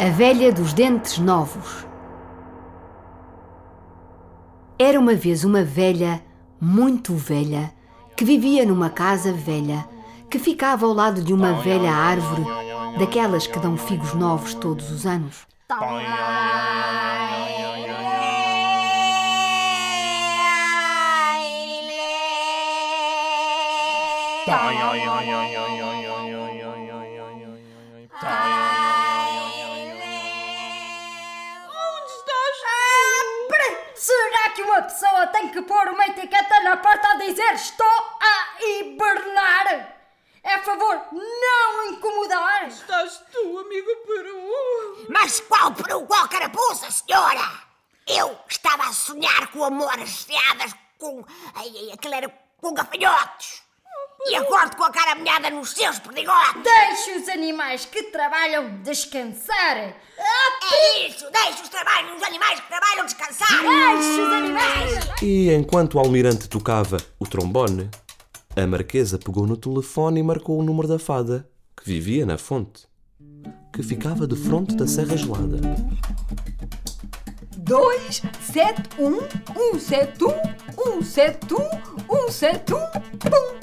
A velha dos dentes novos. Era uma vez uma velha, muito velha, que vivia numa casa velha, que ficava ao lado de uma velha árvore, daquelas que dão figos novos todos os anos. Uma pessoa tem que pôr uma etiqueta na porta a dizer estou a hibernar? É favor não incomodar. Estás tu, amigo Peru. Mas qual peru, qual carapuça, senhora? Eu estava a sonhar com amores fiadas com. Ai, ai, aquilo era com gafanhotos. E acordo com a cara molhada nos seus perdigotes. Deixe os animais que trabalham descansar. Ah, É deixe os trabalhos, os animais que trabalham descansar. Deixe os animais. E enquanto o almirante tocava o trombone, a marquesa pegou no telefone e marcou o número da fada, que vivia na fonte, que ficava de fronte da Serra Gelada. 2, 7, 1, 1, 7, 1, 1, 7, 1, 1, 7, 1, pum! Ai!